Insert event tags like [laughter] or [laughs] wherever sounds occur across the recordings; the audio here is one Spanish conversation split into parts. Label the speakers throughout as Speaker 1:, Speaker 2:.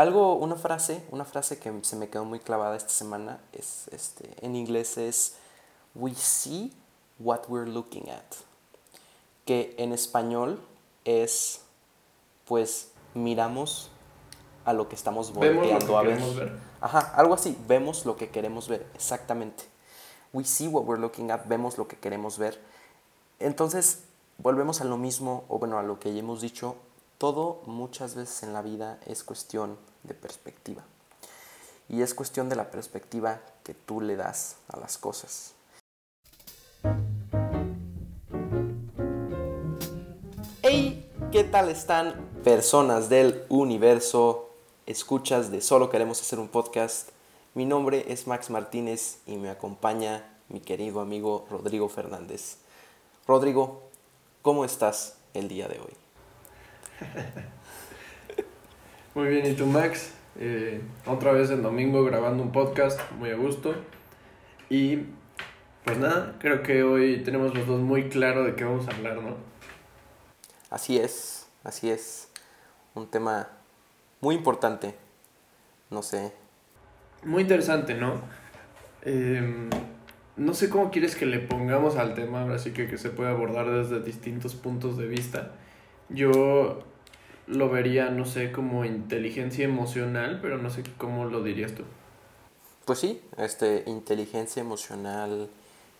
Speaker 1: algo, una frase, una frase que se me quedó muy clavada esta semana es, este, en inglés es, we see what we're looking at, que en español es, pues, miramos a lo que estamos volteando a ver. ver. Ajá, algo así, vemos lo que queremos ver, exactamente. We see what we're looking at, vemos lo que queremos ver. Entonces, volvemos a lo mismo, o bueno, a lo que ya hemos dicho, todo muchas veces en la vida es cuestión de perspectiva. Y es cuestión de la perspectiva que tú le das a las cosas. Hey, ¿qué tal están personas del universo? Escuchas de Solo queremos hacer un podcast. Mi nombre es Max Martínez y me acompaña mi querido amigo Rodrigo Fernández. Rodrigo, ¿cómo estás el día de hoy? [laughs]
Speaker 2: Muy bien, ¿y tú Max? Eh, otra vez el domingo grabando un podcast, muy a gusto. Y pues nada, creo que hoy tenemos los dos muy claro de qué vamos a hablar, ¿no?
Speaker 1: Así es, así es. Un tema muy importante, no sé.
Speaker 2: Muy interesante, ¿no? Em, no sé cómo quieres que le pongamos al tema, ahora sí que, que se puede abordar desde distintos puntos de vista. Yo lo vería, no sé, como inteligencia emocional, pero no sé cómo lo dirías tú.
Speaker 1: Pues sí, este, inteligencia emocional,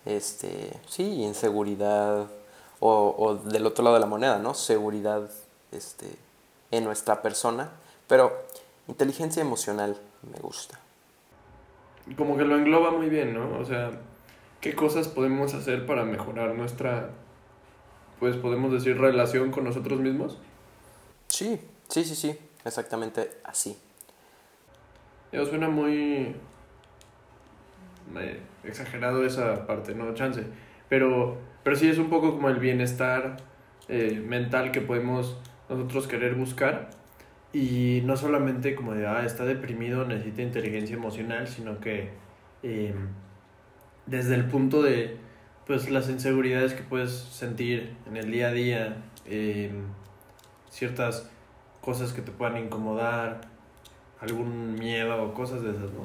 Speaker 1: este, sí, inseguridad, o, o del otro lado de la moneda, ¿no? Seguridad, este, en nuestra persona, pero inteligencia emocional me gusta.
Speaker 2: Como que lo engloba muy bien, ¿no? O sea, ¿qué cosas podemos hacer para mejorar nuestra, pues podemos decir, relación con nosotros mismos?
Speaker 1: Sí, sí, sí, sí, exactamente así.
Speaker 2: Suena muy exagerado esa parte, no chance, pero, pero sí es un poco como el bienestar eh, mental que podemos nosotros querer buscar. Y no solamente como de, ah, está deprimido, necesita inteligencia emocional, sino que em, desde el punto de, pues, las inseguridades que puedes sentir en el día a día, eh, ciertas cosas que te puedan incomodar, algún miedo o cosas de esas, ¿no?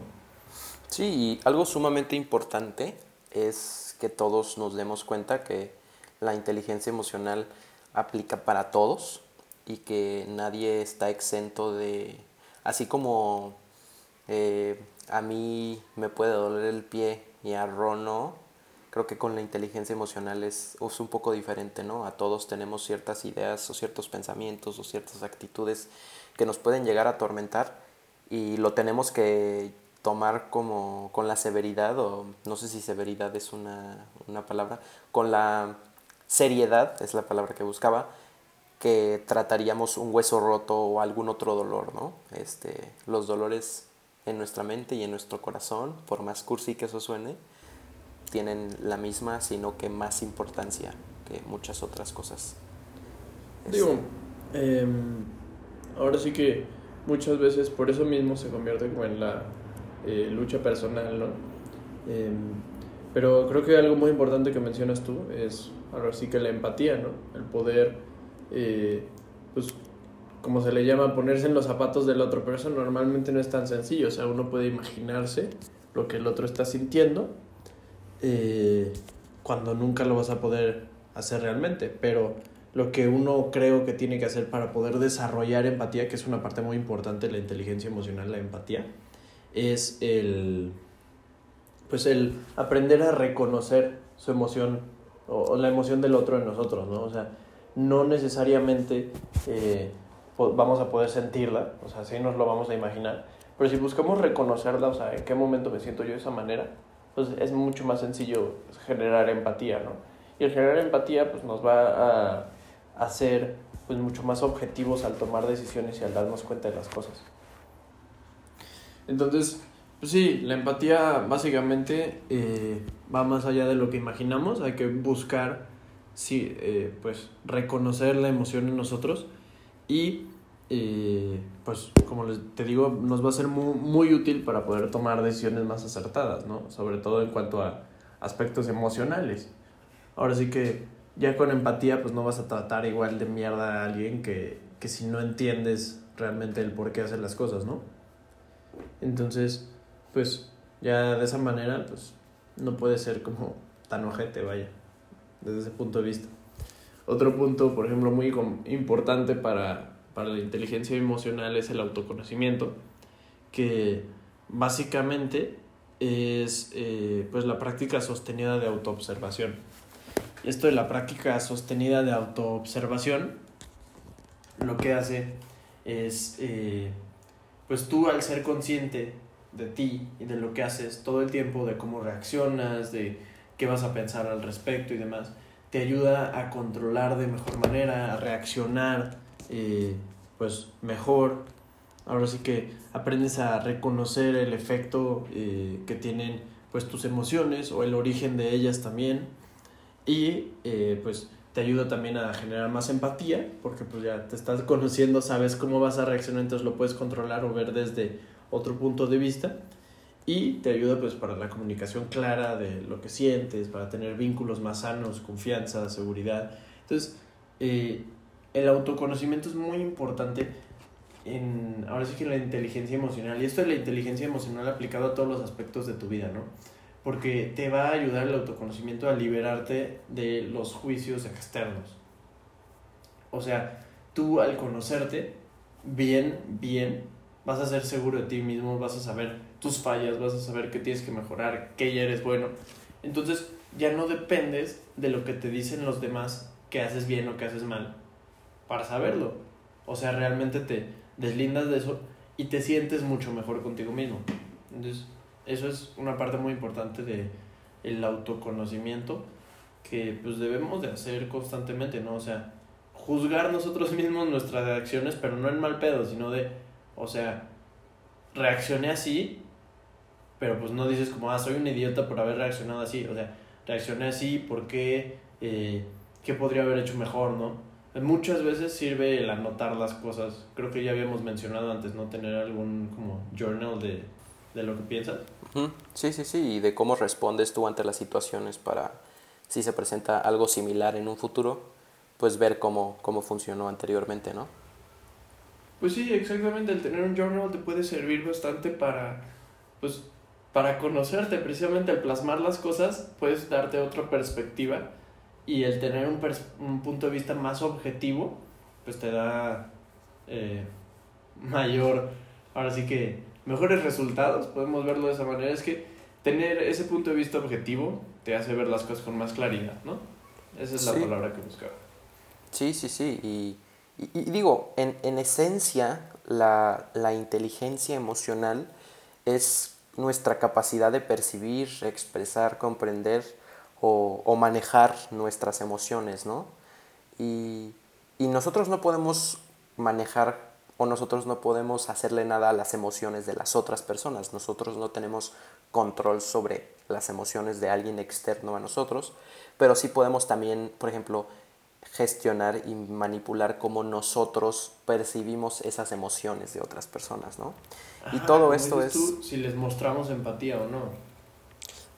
Speaker 1: Sí, algo sumamente importante es que todos nos demos cuenta que la inteligencia emocional aplica para todos y que nadie está exento de, así como eh, a mí me puede doler el pie y a Ron no, creo que con la inteligencia emocional es, es, un poco diferente, ¿no? A todos tenemos ciertas ideas o ciertos pensamientos o ciertas actitudes que nos pueden llegar a atormentar y lo tenemos que tomar como con la severidad, o no sé si severidad es una, una palabra, con la seriedad, es la palabra que buscaba, que trataríamos un hueso roto o algún otro dolor, ¿no? Este, los dolores en nuestra mente y en nuestro corazón, por más cursi que eso suene, tienen la misma, sino que más importancia que muchas otras cosas.
Speaker 2: Digo, em, ahora sí que muchas veces por eso mismo se convierte como en la eh, lucha personal, ¿no? Em, pero creo que algo muy importante que mencionas tú es ahora sí que la empatía, ¿no? El poder, eh, pues, como se le llama, ponerse en los zapatos del otro, pero eso normalmente no es tan sencillo, o sea, uno puede imaginarse lo que el otro está sintiendo eh, cuando nunca lo vas a poder hacer realmente. Pero lo que uno creo que tiene que hacer para poder desarrollar empatía, que es una parte muy importante de la inteligencia emocional, la empatía, es el, pues el aprender a reconocer su emoción o, la emoción del otro en nosotros, ¿no? O sea, no necesariamente eh, vamos a poder sentirla, o sea, sí nos lo vamos a imaginar, pero si buscamos reconocerla, o sea, en qué momento me siento yo de esa manera, pues es mucho más sencillo generar empatía, ¿no? Y el generar empatía pues nos va a hacer pues mucho más objetivos al tomar decisiones y al darnos cuenta de las cosas. Entonces, pues sí, la empatía básicamente eh, va más allá de lo que imaginamos, hay que buscar, sí, eh, pues reconocer la emoción en nosotros y y pues como te digo, nos va a ser muy, muy útil para poder tomar decisiones más acertadas, ¿no? Sobre todo en cuanto a aspectos emocionales. Ahora sí que ya con empatía pues no vas a tratar igual de mierda a alguien que, que si no entiendes realmente el por qué hacer las cosas, ¿no? Entonces, pues ya de esa manera, pues no puede ser como tan ojete, vaya, desde ese punto de vista. Otro punto, por ejemplo, muy importante para, para la inteligencia emocional es el autoconocimiento, que básicamente es eh, pues la práctica sostenida de autoobservación. Esto de la práctica sostenida de autoobservación lo que hace es eh, pues tú al ser consciente de ti y de lo que haces todo el tiempo, de cómo reaccionas, de qué vas a pensar al respecto y demás, te ayuda a controlar de mejor manera, a reaccionar eh, pues mejor. Ahora sí que aprendes a reconocer el efecto eh, que tienen pues tus emociones o el origen de ellas también y eh, pues te ayuda también a generar más empatía porque pues ya te estás [laughs] conociendo, sabes cómo vas a reaccionar, entonces lo puedes controlar o ver desde otro punto de vista y te ayuda pues para la comunicación clara de lo que sientes, para tener vínculos más sanos, confianza, seguridad. Entonces, eh, el autoconocimiento es muy importante en, ahora sí que la inteligencia emocional. Y esto es la inteligencia emocional aplicado a todos los aspectos de tu vida, ¿no? Porque te va a ayudar el autoconocimiento a liberarte de los juicios externos. O sea, tú al conocerte bien, bien, vas a ser seguro de ti mismo, vas a saber tus fallas, vas a saber qué tienes que mejorar, qué ya eres bueno. Entonces ya no dependes de lo que te dicen los demás que haces bien o que haces mal para saberlo. O sea, realmente te deslindas de eso y te sientes mucho mejor contigo mismo. Entonces, eso es una parte muy importante de el autoconocimiento que pues debemos de hacer constantemente, ¿no? O sea, juzgar nosotros [laughs] mismos nuestras reacciones, pero no en mal pedo, sino de, o sea, reaccioné así, pero pues no dices como, ah, soy un idiota por haber reaccionado así, o sea, reaccioné así porque, eh, ¿qué podría haber hecho mejor, no? Muchas veces sirve el anotar las cosas. Creo que ya habíamos mencionado antes, ¿no? Tener algún como journal de, de lo que piensas.
Speaker 1: Sí, sí, sí, y de cómo respondes tú ante las situaciones para, si se presenta algo similar en un futuro, pues ver cómo, cómo funcionó anteriormente, ¿no?
Speaker 2: Pues sí, exactamente, el tener un journal te puede servir bastante para, pues, para conocerte, precisamente al plasmar las cosas, puedes darte otra perspectiva y el tener un, un punto de vista más objetivo, pues te da eh, mayor, ahora sí que mejores resultados, podemos verlo de esa manera, es que tener ese punto de vista objetivo te hace ver las cosas con más claridad, ¿no? Esa es la palabra que buscaba.
Speaker 1: Sí, sí, sí, y y, digo, en, en esencia, la, la, inteligencia emocional es nuestra capacidad de percibir, expresar, comprender o, o manejar nuestras emociones, ¿no? Y, y nosotros no podemos manejar o nosotros no podemos hacerle nada a las emociones de las otras personas. Nosotros no tenemos control sobre las emociones de alguien externo a nosotros, pero sí podemos también, por ejemplo, gestionar y manipular cómo nosotros percibimos esas emociones de otras personas, ¿no?
Speaker 2: y todo esto es... si les mostramos empatía o no.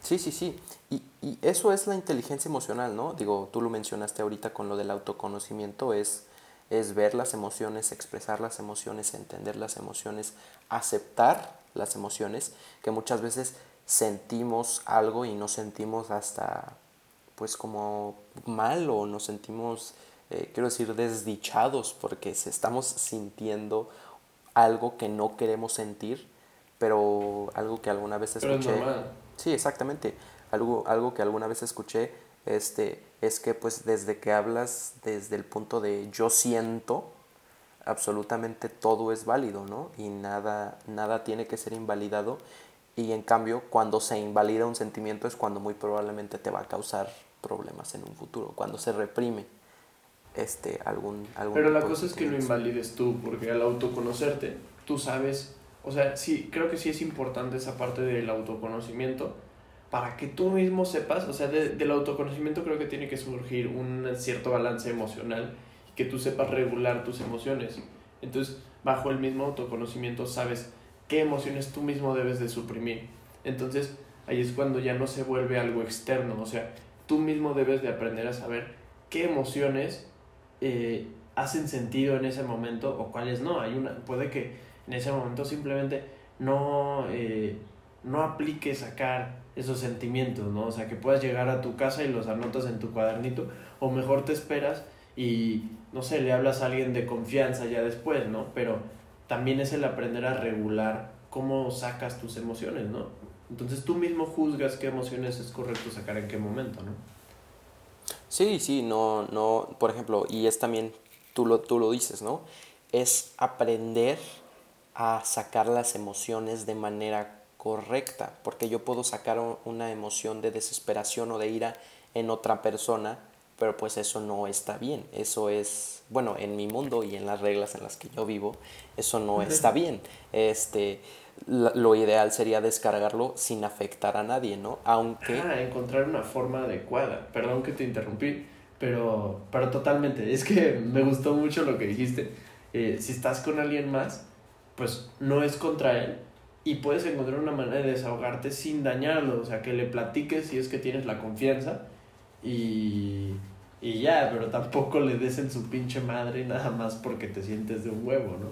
Speaker 1: Sí, sí, sí. Y, y, eso es la inteligencia emocional, ¿no? Digo, tú lo mencionaste ahorita con lo del autoconocimiento, es, es ver las emociones, expresar las emociones, entender las emociones, aceptar las emociones, que muchas veces sentimos algo y no sentimos hasta pues como mal o nos sentimos, eh, quiero decir, desdichados porque estamos sintiendo algo que no queremos sentir, pero algo que alguna vez escuché. Sí, exactamente. Algo, algo que alguna vez escuché este, es que pues desde que hablas desde el punto de yo siento, absolutamente todo es válido, ¿no? Y nada, nada tiene que ser invalidado. Y en cambio, cuando se invalida un sentimiento es cuando muy probablemente te va a causar problemas en un futuro, cuando se reprime este, algún, algún
Speaker 2: Pero la cosa es que lo invalides tú, porque al autoconocerte, tú sabes, o sea, sí, creo que sí es importante esa parte del autoconocimiento, para que tú mismo sepas, o sea, del autoconocimiento creo que tiene que surgir un cierto balance emocional y que tú sepas regular tus emociones. Entonces, bajo el mismo autoconocimiento sabes qué emociones tú mismo debes de suprimir. Entonces, ahí es cuando ya no se vuelve algo externo, o sea, tú mismo debes de aprender a saber qué emociones eh, hacen sentido en ese momento o cuáles no. Hay una, puede que en ese momento simplemente no, eh, no aplique sacar esos sentimientos, ¿no? O sea, que puedas llegar a tu casa y los anotas en tu cuadernito, o mejor te esperas y, no sé, le hablas a alguien de confianza ya después, ¿no? Pero también es el aprender a regular cómo sacas tus emociones, ¿no? Entonces tú mismo juzgas qué emociones es correcto sacar en qué momento, ¿no?
Speaker 1: Sí, sí, no, no, por ejemplo, y es también, tú lo, tú lo dices, ¿no? Es aprender a sacar las emociones de manera correcta, porque yo puedo sacar una emoción de desesperación o de ira en otra persona, pero pues eso no está bien, eso es, bueno, en mi mundo y en las reglas en las que yo vivo, eso no está bien. Este, lo ideal sería descargarlo sin afectar a nadie, ¿no? Aunque...
Speaker 2: Ah, encontrar una forma adecuada. Perdón que te interrumpí, pero, pero totalmente. Es que [laughs] me gustó mucho lo que dijiste. Eh, si estás con alguien más, pues no es contra él y puedes encontrar una manera de desahogarte sin dañarlo. O sea, que le platiques si es que tienes la confianza y, y ya, pero tampoco le des en su pinche madre nada más porque te sientes de un huevo, ¿no?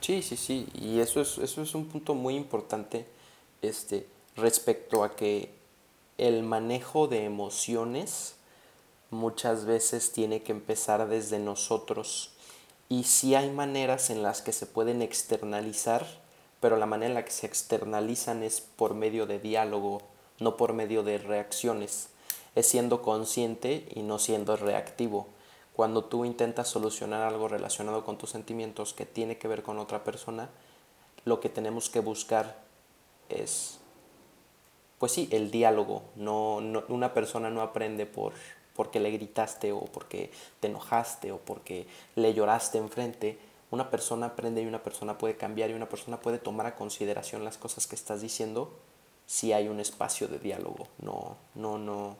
Speaker 1: Sí, sí, sí, y eso es, eso es un punto muy importante este, respecto a que el manejo de emociones muchas veces tiene que empezar desde nosotros y sí hay maneras en las que se pueden externalizar, pero la manera en la que se externalizan es por medio de diálogo, no por medio de reacciones. Es siendo consciente y no siendo reactivo cuando tú intentas solucionar algo relacionado con tus sentimientos que tiene que ver con otra persona, lo que tenemos que buscar es, pues sí, el diálogo. No, no, una persona no aprende por porque le gritaste o porque te enojaste o porque le lloraste enfrente. Una persona aprende y una persona puede cambiar y una persona puede tomar a consideración las cosas que estás diciendo si hay un espacio de diálogo. No, no, no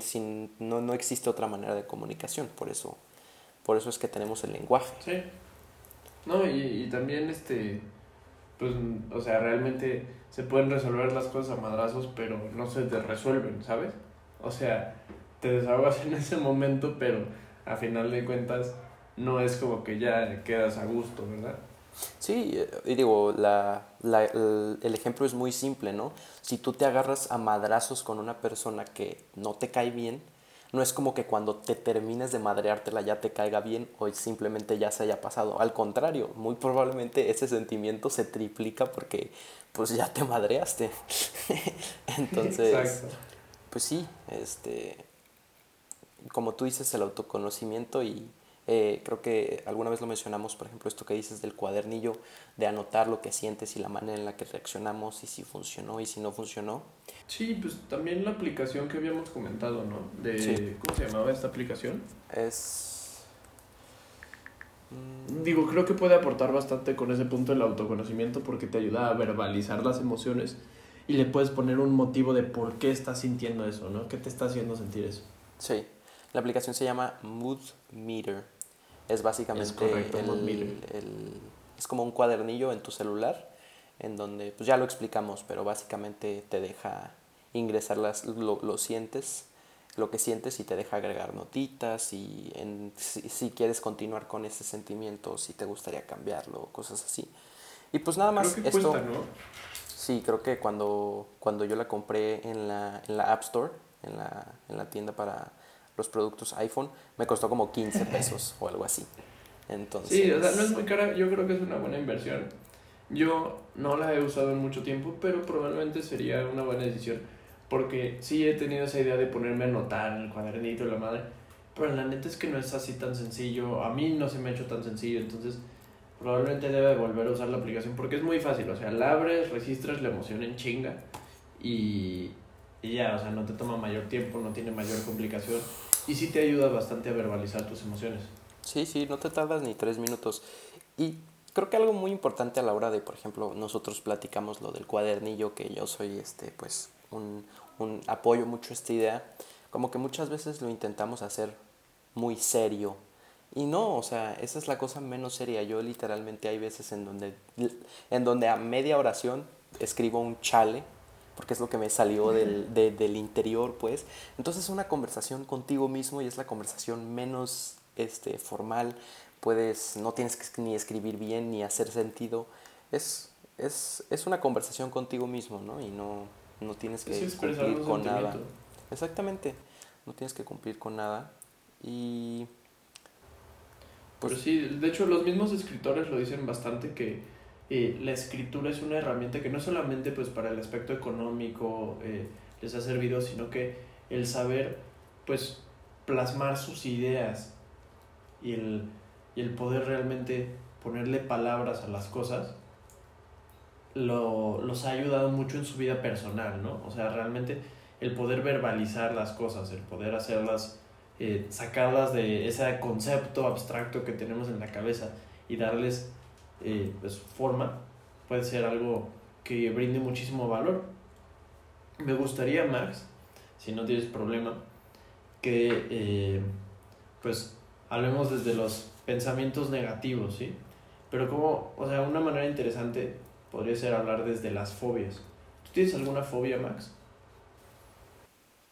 Speaker 1: sin, no, no existe otra manera de comunicación, por eso, por eso es que tenemos el lenguaje.
Speaker 2: Sí. No, y, y también este, pues, o sea, realmente se pueden resolver las cosas a madrazos, pero no se te resuelven, ¿sabes? O sea, te desahogas en ese momento, pero a final de cuentas no es como que ya quedas a gusto, ¿verdad?
Speaker 1: Sí, y digo, la, la, el, ejemplo es muy simple, ¿no? Si tú te agarras a madrazos con una persona que no te cae bien, no es como que cuando te termines de madreártela ya te caiga bien o simplemente ya se haya pasado. Al contrario, muy probablemente ese sentimiento se triplica porque pues ya te madreaste. [laughs] Entonces, pues sí, este, como tú dices, el autoconocimiento y eh, creo que alguna vez lo mencionamos, por ejemplo, esto que dices del cuadernillo, de anotar lo que sientes y la manera en la que reaccionamos y si funcionó y si no funcionó.
Speaker 2: Sí, pues también la aplicación que habíamos comentado, ¿no? De, ¿Cómo se llamaba esta aplicación?
Speaker 1: Es...
Speaker 2: Mm, Digo, creo que puede aportar bastante con ese punto el autoconocimiento porque te ayuda a verbalizar las emociones y le puedes poner un motivo de por qué estás sintiendo eso, ¿no? ¿Qué te está haciendo sentir eso?
Speaker 1: Sí, la aplicación se llama Mood Meter. Es básicamente el, es como un cuadernillo en tu celular en donde pues ya lo explicamos pero básicamente te deja ingresar las lo, sientes lo que sientes y te deja agregar notitas y en, si, quieres continuar con ese sentimiento si te gustaría cambiarlo cosas así. Y pues nada más esto. sí creo que cuando cuando yo la compré en la, en la App Store en la, en la tienda para los productos iPhone, me costó como 15 pesos o algo así. Entonces...
Speaker 2: Sí, o sea, no es muy cara, yo creo que es una buena inversión. Yo no la he usado en mucho tiempo, pero probablemente sería una buena decisión. Porque sí he tenido esa idea de ponerme a notar en el cuadernito de la madre. Pero la neta es que no es así tan sencillo. A mí no se me ha hecho tan sencillo. Entonces probablemente debe volver a usar la aplicación porque es muy fácil. O sea, la abres, registras la emoción en chinga y, y ya, o sea, no te toma mayor tiempo, no tiene mayor complicación y sí te ayuda bastante a verbalizar tus emociones.
Speaker 1: Sí, sí, no te tardas ni tres minutos. Y creo que algo muy importante a la hora de, por ejemplo, nosotros platicamos lo del cuadernillo, que yo soy, este, pues, un, un apoyo mucho esta idea, como que muchas veces lo intentamos hacer muy serio. Y no, o sea, esa es la cosa menos seria. Yo literalmente hay veces en donde, en donde a media oración escribo un chale porque es lo que me salió del, del interior, pues. Entonces es una conversación contigo mismo y es la conversación menos este, formal, puedes, no tienes que ni escribir bien ni hacer sentido. Es, es, es una conversación contigo mismo, ¿no? Y no, no tienes que cumplir con nada. Exactamente, no tienes que cumplir con nada. Y...
Speaker 2: Pues, Pero sí, de hecho los mismos escritores lo dicen bastante que eh, la escritura es una herramienta que no solamente pues para el aspecto económico eh, les ha servido, sino que el saber pues plasmar sus ideas y el, y el poder realmente ponerle palabras a las cosas lo, los ha ayudado mucho en su vida personal, ¿no? O sea, realmente el poder verbalizar las cosas, el poder hacerlas, eh, sacarlas de ese concepto abstracto que tenemos en la cabeza y darles eh, pues, forma, puede ser algo que brinde muchísimo valor. Me gustaría, Max, si no tienes problema, que eh, pues hablemos desde los pensamientos negativos, ¿sí? Pero como, o sea, una manera interesante podría ser hablar desde las fobias. ¿Tú tienes alguna fobia, Max?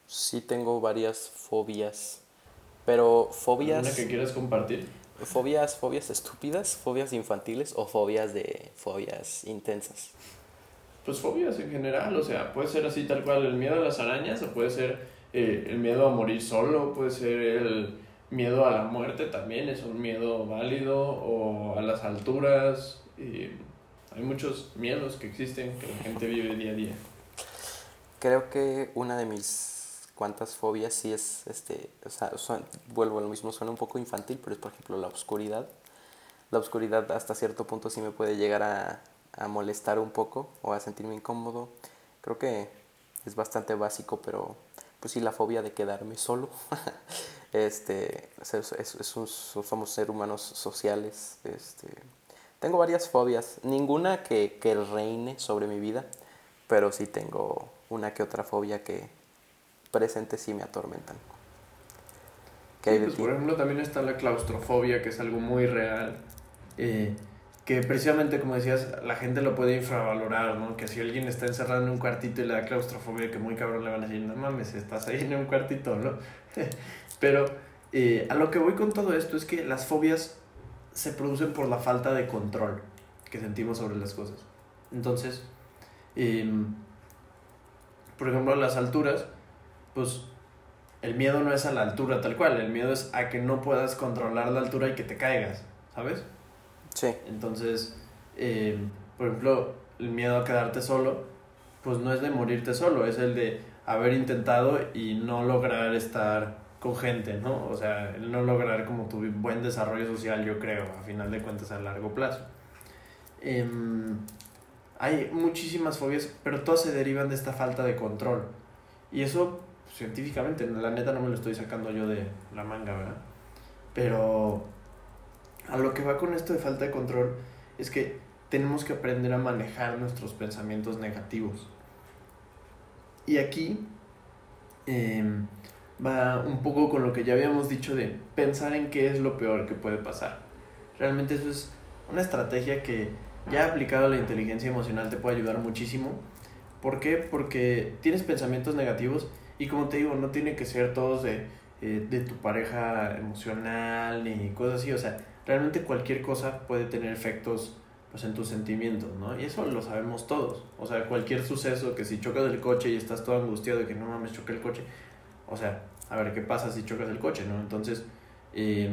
Speaker 1: Sí, tengo varias fobias. Pero fobias.
Speaker 2: ¿Una que quieras compartir?
Speaker 1: Fobias, fobias estúpidas, fobias infantiles o fobias de fobias intensas.
Speaker 2: Pues fobias en general, o sea, puede ser así tal cual el miedo a las arañas, o puede ser eh, el miedo a morir solo, puede ser el miedo a la muerte también, es un miedo válido, o a las alturas. Hay muchos miedos que existen que la gente vive día a día.
Speaker 1: Creo que una de mis cuantas fobias sí es, este, o sea, vuelvo a lo mismo, suena un poco infantil, pero es por ejemplo la oscuridad. La oscuridad hasta cierto punto sí me puede llegar a, a molestar un poco o a sentirme incómodo. Creo que es bastante básico, pero pues sí la fobia de quedarme solo. [laughs] este, es, es, es un, somos seres humanos sociales, este, tengo varias fobias, ninguna que, que reine sobre mi vida, pero sí tengo una que otra fobia que presente sí me atormentan.
Speaker 2: pues por ejemplo también está la claustrofobia, que es algo muy real, eh, que precisamente como decías, la gente lo puede infravalorar, ¿no? Que si alguien está encerrado en un cuartito y le da claustrofobia, que muy cabrón le van a decir, no mames, estás ahí en un cuartito, ¿no? [laughs] pero eh, a lo que voy con todo esto es que las fobias se producen por la falta de control que sentimos sobre las cosas. Entonces, em, por ejemplo, las alturas, pues el miedo no es a la altura tal cual, el miedo es a que no puedas controlar la altura y que te caigas, ¿sabes?
Speaker 1: Sí.
Speaker 2: Entonces, em, por ejemplo, el miedo a quedarte solo, pues no es de morirte solo, es el de haber intentado y no lograr estar con gente, ¿no? O sea, el no lograr como tu buen desarrollo social, yo creo, a final de cuentas a largo plazo. Em, hay muchísimas fobias, pero todas se derivan de esta falta de control. Y eso, científicamente, la neta no me lo estoy sacando yo de la manga, ¿verdad? Pero a lo que va con esto de falta de control es que tenemos que aprender a manejar nuestros pensamientos negativos. Y aquí... Eh, va un poco con lo que ya habíamos dicho de pensar en qué es lo peor que puede pasar. Realmente eso es una estrategia que ya aplicado a la inteligencia emocional te puede ayudar muchísimo. ¿Por qué? Porque tienes pensamientos negativos y como te digo, no tiene que ser todos de, eh, de tu pareja emocional ni cosas así. O sea, realmente cualquier cosa puede tener efectos pues, en tus sentimientos, ¿no? Y eso lo sabemos todos. O sea, cualquier suceso que si chocas el coche y estás todo angustiado de que no mames, choqué el coche, o sea, a ver qué pasa si chocas el coche, ¿no? Entonces, eh,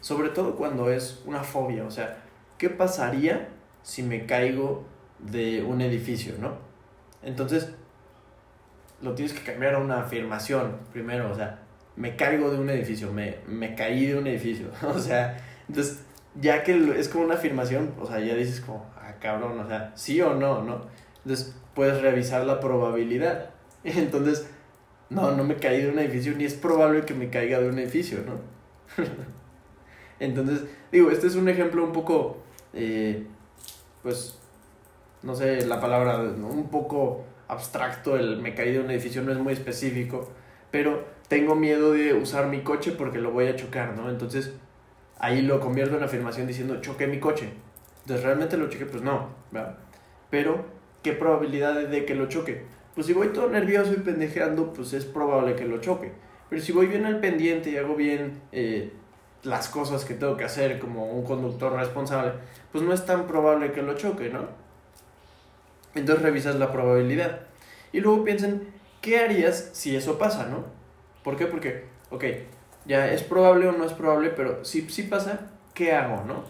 Speaker 2: sobre todo cuando es una fobia, o sea, ¿qué pasaría si me caigo de un edificio, ¿no? Entonces, lo tienes que cambiar a una afirmación primero, o sea, me caigo de un edificio, me, me caí de un edificio, [laughs] o sea, entonces, ya que es como una afirmación, o sea, ya dices como, ah, cabrón, o sea, sí o no, ¿no? Entonces, puedes revisar la probabilidad. [laughs] Entonces, no, no me caí de un edificio, ni es probable que me caiga de un edificio, ¿no? [laughs] Entonces, digo, este es un ejemplo un poco, eh, pues, no sé la palabra, un poco abstracto, el me caí de un edificio no es muy específico, pero tengo miedo de usar mi coche porque lo voy a chocar, ¿no? Entonces, ahí lo convierto en afirmación diciendo, choqué mi coche. Entonces, ¿realmente lo choqué? Pues no, ¿verdad? Pero, ¿qué probabilidad de que lo choque? pues si voy todo nervioso y pendejeando, pues es probable que lo choque. Pero si voy bien al pendiente y hago bien, eh, las cosas que tengo que hacer como un conductor responsable, pues no es tan probable que lo choque, ¿no? Entonces revisas la probabilidad. Y luego piensen, ¿qué harías si eso pasa, no? ¿Por qué? Porque, ok, ya es probable o no es probable, pero si, si pasa, ¿qué hago, no?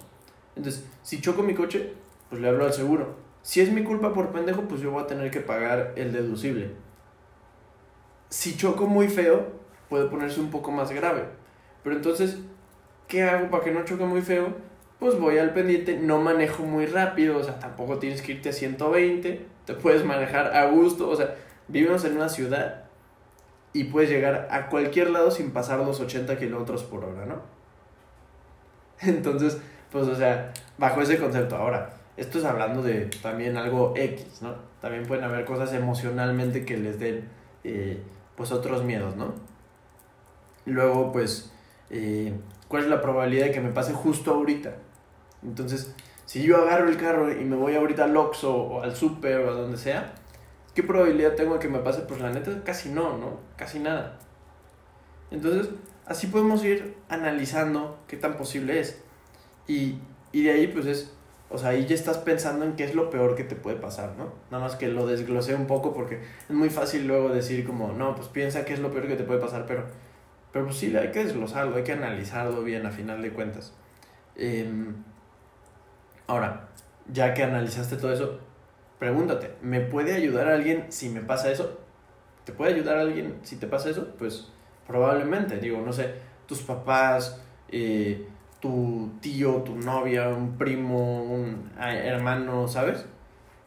Speaker 2: Entonces, si choco mi coche, pues le hablo al seguro. Si es mi culpa por pendejo, pues yo voy a tener que pagar el deducible. Si choco muy feo, puede ponerse un poco más grave. Pero entonces, ¿qué hago para que no choque muy feo? Pues voy al pendiente, no manejo muy rápido, o sea, tampoco tienes que irte a 120, te puedes manejar a gusto, o sea, vivimos en una ciudad y puedes llegar a cualquier lado sin pasar los 80 kilómetros por hora, ¿no? [laughs] Entonces, pues, o sea, bajo ese concepto. Ahora, esto es hablando de también algo X, ¿no? También pueden haber cosas emocionalmente que les den, eh, pues, otros miedos, ¿no? Luego, pues, eh, ¿cuál es la probabilidad de que me pase justo ahorita? Entonces, si yo agarro el carro y me voy ahorita al Oxxo o al Super o a donde sea, ¿qué probabilidad tengo de que me pase? Pues la neta, casi no, ¿no? Casi nada. Entonces, así podemos ir analizando qué tan posible es. Y, y de ahí, pues es, o sea, ahí ya estás pensando en qué es lo peor que te puede pasar, ¿no? Nada más que lo desglosé un poco porque es muy fácil luego decir como, no, pues piensa qué es lo peor que te puede pasar, pero, pero pues sí, hay que desglosarlo, hay que analizarlo bien a final de cuentas. Em, ahora, ya que analizaste todo eso, pregúntate, ¿me puede ayudar alguien si me pasa eso? ¿Te puede ayudar alguien si te pasa eso? Pues probablemente, digo, no sé, tus papás, eh, tu tío, tu novia, un primo, un hermano, ¿sabes?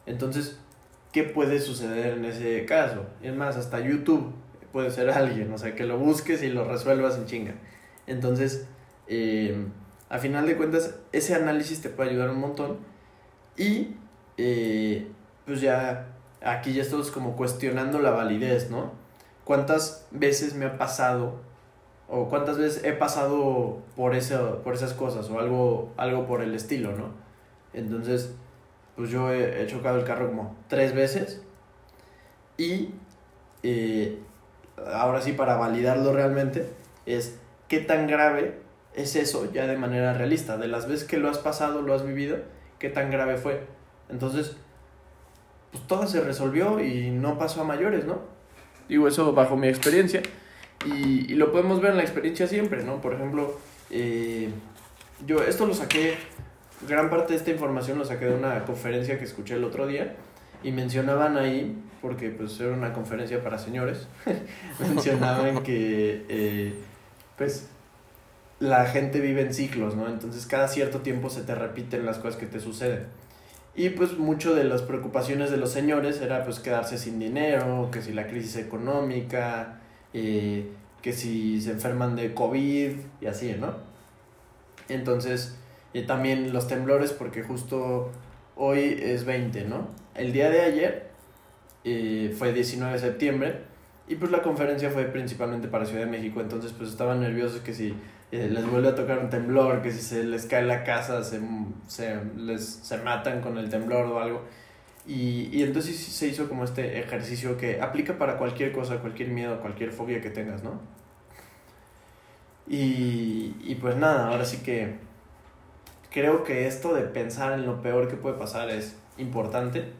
Speaker 2: Entonces, ¿qué puede suceder en ese caso? Es más, hasta YouTube puede ser alguien, o sea, que lo busques y lo resuelvas en chinga. Entonces, eh, a final de cuentas, ese análisis te puede ayudar un montón. Y, eh, pues ya, aquí ya estamos como cuestionando la validez, ¿no? ¿Cuántas veces me ha pasado o cuántas veces he pasado por, por esas cosas o algo, algo por el estilo, ¿no? Entonces, pues yo he, chocado el carro como tres veces y eh, ahora sí para validarlo realmente es qué tan grave es eso ya de manera realista, de las veces que lo has pasado, lo has vivido, qué tan grave fue. Entonces, pues todo se resolvió y no pasó a mayores, ¿no? Digo eso bajo mi experiencia. Y, y, lo podemos ver en la experiencia siempre, ¿no? Por ejemplo, eh, yo esto lo saqué, gran parte de esta información lo saqué de una conferencia que escuché el otro día y mencionaban ahí, porque pues era una conferencia para señores, [laughs] mencionaban que eh, pues la gente vive en ciclos, ¿no? Entonces cada cierto tiempo se te repiten las cosas que te suceden. Y pues mucho de las preocupaciones de los señores era pues quedarse sin dinero, que si la crisis económica, eh, que si se enferman de COVID y así, ¿no? Entonces, y también los temblores, porque justo hoy es 20, ¿no? El día de ayer eh, fue 19 de septiembre y pues la conferencia fue principalmente para Ciudad de México, entonces pues estaban nerviosos que si eh, les vuelve a tocar un temblor, que si se les cae la casa, se, se, les, se matan con el temblor o algo. Y, y entonces se hizo como este ejercicio que aplica para cualquier cosa, cualquier miedo, cualquier fobia que tengas, ¿no? Y, y pues nada, ahora sí que creo que esto de pensar en lo peor que puede pasar es importante.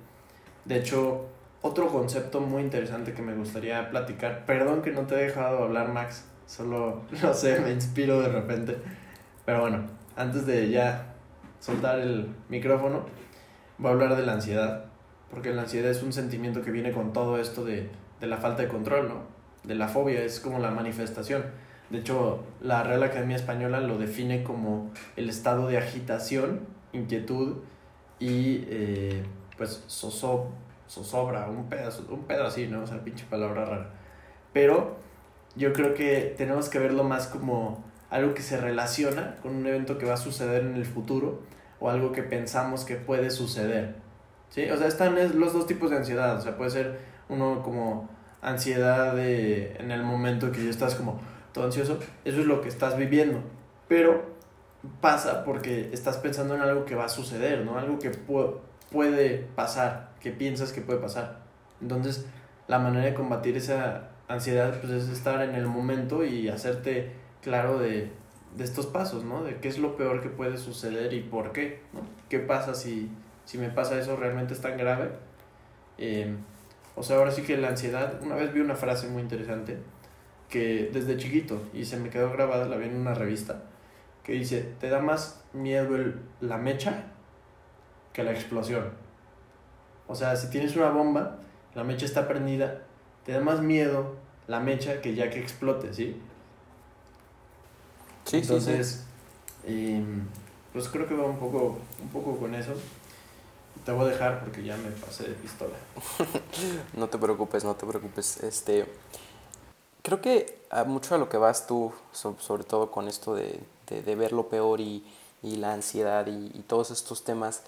Speaker 2: De hecho, otro concepto muy interesante que me gustaría platicar, perdón que no te he dejado hablar Max, solo, [laughs] no sé, me inspiro de repente. Pero bueno, antes de ya soltar el micrófono, voy a hablar de la ansiedad porque la ansiedad es un sentimiento que viene con todo esto de, de la falta de control, ¿no? De la fobia, es como la manifestación. De hecho, la Real Academia Española lo define como el estado de agitación, inquietud y eh, pues zozobra, un pedazo, un pedazo así, ¿no? O sea, pinche palabra rara. Pero yo creo que tenemos que verlo más como algo que se relaciona con un evento que va a suceder en el futuro o algo que pensamos que puede suceder. ¿sí? O sea, están los dos tipos de ansiedad, o sea, puede ser uno como ansiedad de, en el momento que ya estás como todo ansioso, eso es lo que estás viviendo, pero pasa porque estás pensando en algo que va a suceder, ¿no? Algo que puede pasar, que piensas que puede pasar. Entonces, la manera de combatir esa ansiedad pues es estar en el momento y hacerte claro de, de estos pasos, ¿no? De qué es lo peor que puede suceder y por qué, ¿no? ¿Qué pasa si, si me pasa eso realmente es tan grave? Eh, o sea, ahora sí que la ansiedad, una vez vi una frase muy interesante que desde chiquito y se me quedó grabada, la vi en una revista, que dice, te da más miedo la mecha que la explosión. O sea, si tienes una bomba, la mecha está prendida, te da más miedo la mecha que ya que explote, ¿sí? Sí, Entonces, em, pues creo que va un poco, un poco con eso. Te voy a dejar porque ya me pasé de pistola. [laughs]
Speaker 1: no te preocupes, no te preocupes. Este, creo que a mucho a lo que vas tú, sobre todo con esto de, de, ver lo peor y, y la ansiedad y, y, todos estos temas,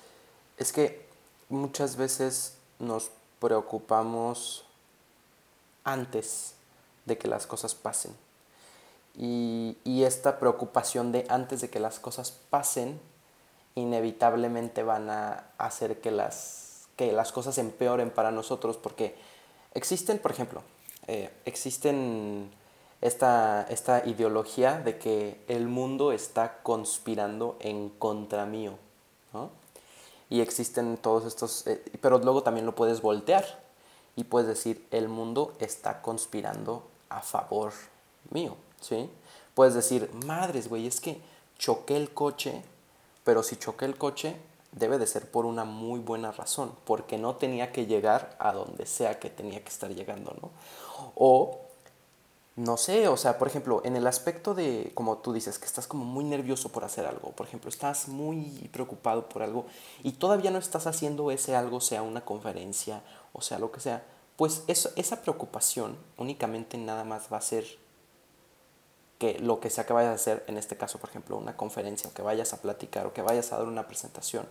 Speaker 1: es que muchas veces nos preocupamos antes de que las cosas pasen. Y, y esta preocupación de antes de que las cosas pasen inevitablemente van a hacer que las, que las cosas empeoren para nosotros, porque existen, por ejemplo, eh, existen esta, esta ideología de que el mundo está conspirando en contra mío, ¿no? Y existen todos estos, eh, pero luego también lo puedes voltear y puedes decir, el mundo está conspirando a favor mío, ¿sí? Puedes decir, madres, güey, es que choqué el coche pero si choqué el coche, debe de ser por una muy buena razón, porque no tenía que llegar a donde sea que tenía que estar llegando, ¿no? O, no sé, o sea, por ejemplo, en el aspecto de, como tú dices, que estás como muy nervioso por hacer algo, por ejemplo, estás muy preocupado por algo y todavía no estás haciendo ese algo, sea una conferencia o sea lo que sea, pues eso, esa preocupación únicamente nada más va a ser que lo que sea que vayas a hacer, en este caso, por ejemplo, una conferencia, o que vayas a platicar, o que vayas a dar una presentación,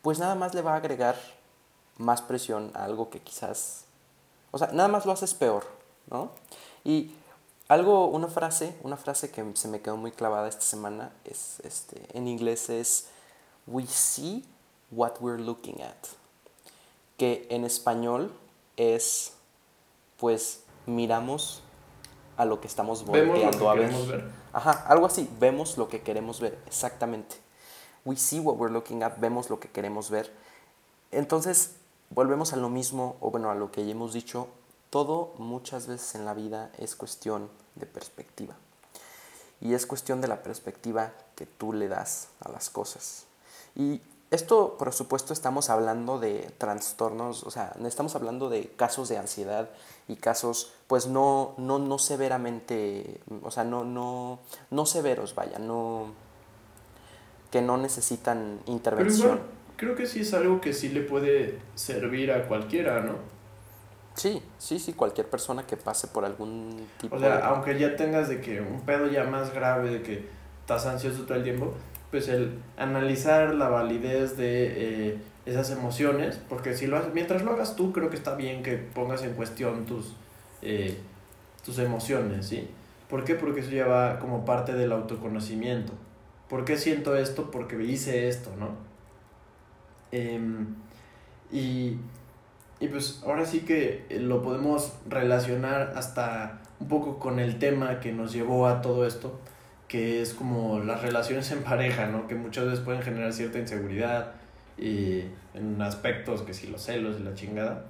Speaker 1: pues nada más le va a agregar más presión a algo que quizás, o sea, nada más lo haces peor, ¿no? Y algo, una frase, una frase que se me quedó muy clavada esta semana, es, este, en inglés es, we see what we're looking at, que en español es, pues, miramos a lo que estamos volteando a ver. Ajá, algo así, vemos lo que queremos ver, exactamente. We see what we're looking at, vemos lo que queremos ver. Entonces, volvemos a lo mismo, o bueno, a lo que ya hemos dicho, todo muchas veces en la vida es cuestión de perspectiva. Y es cuestión de la perspectiva que tú le das a las cosas. Y esto, por supuesto, estamos hablando de trastornos, o sea, estamos hablando de casos de ansiedad y casos, pues no, no, no severamente, o sea, no, no, no severos, vaya, no, que no necesitan intervención.
Speaker 2: creo que sí es algo que sí le puede servir a cualquiera, ¿no?
Speaker 1: Sí, sí, sí, cualquier persona que pase por algún
Speaker 2: tipo O sea, aunque ya tengas de que un pedo ya más grave, de que estás ansioso todo el tiempo, pues el analizar la validez de eh, esas emociones, porque si lo mientras lo hagas tú, creo que está bien que pongas en cuestión tus, eh, tus emociones, ¿sí? ¿Por qué? Porque eso ya va como parte del autoconocimiento. ¿Por qué siento esto? Porque hice esto, ¿no? Em, y, y pues ahora sí que lo podemos relacionar hasta un poco con el tema que nos llevó a todo esto, que es como las relaciones en pareja, ¿no? Que muchas veces pueden generar cierta inseguridad y en aspectos que si los celos y la chingada.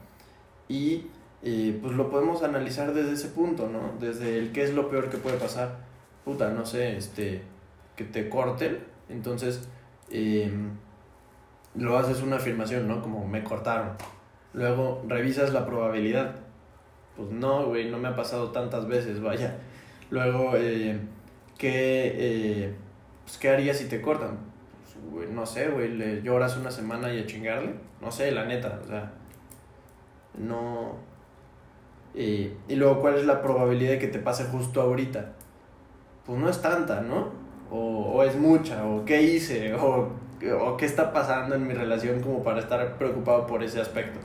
Speaker 2: Y pues lo podemos analizar desde ese punto, ¿no? Desde el qué es lo peor que puede pasar. Puta, no sé, este, que te corten, entonces em, lo haces una afirmación, ¿no? Como me cortaron. Luego revisas la probabilidad. Pues no, güey, no me ha pasado tantas veces, vaya. Luego, eh, ¿qué, eh, pues, ¿qué harías si te cortan? Pues, no sé, güey, le lloras una semana y a chingarle. No sé, la neta, o sea, no... Y, y luego, ¿cuál es la probabilidad de que te pase justo ahorita? Pues no es tanta, ¿no? O, o es mucha, o qué hice, o, o qué está pasando en mi relación como para estar preocupado por ese aspecto.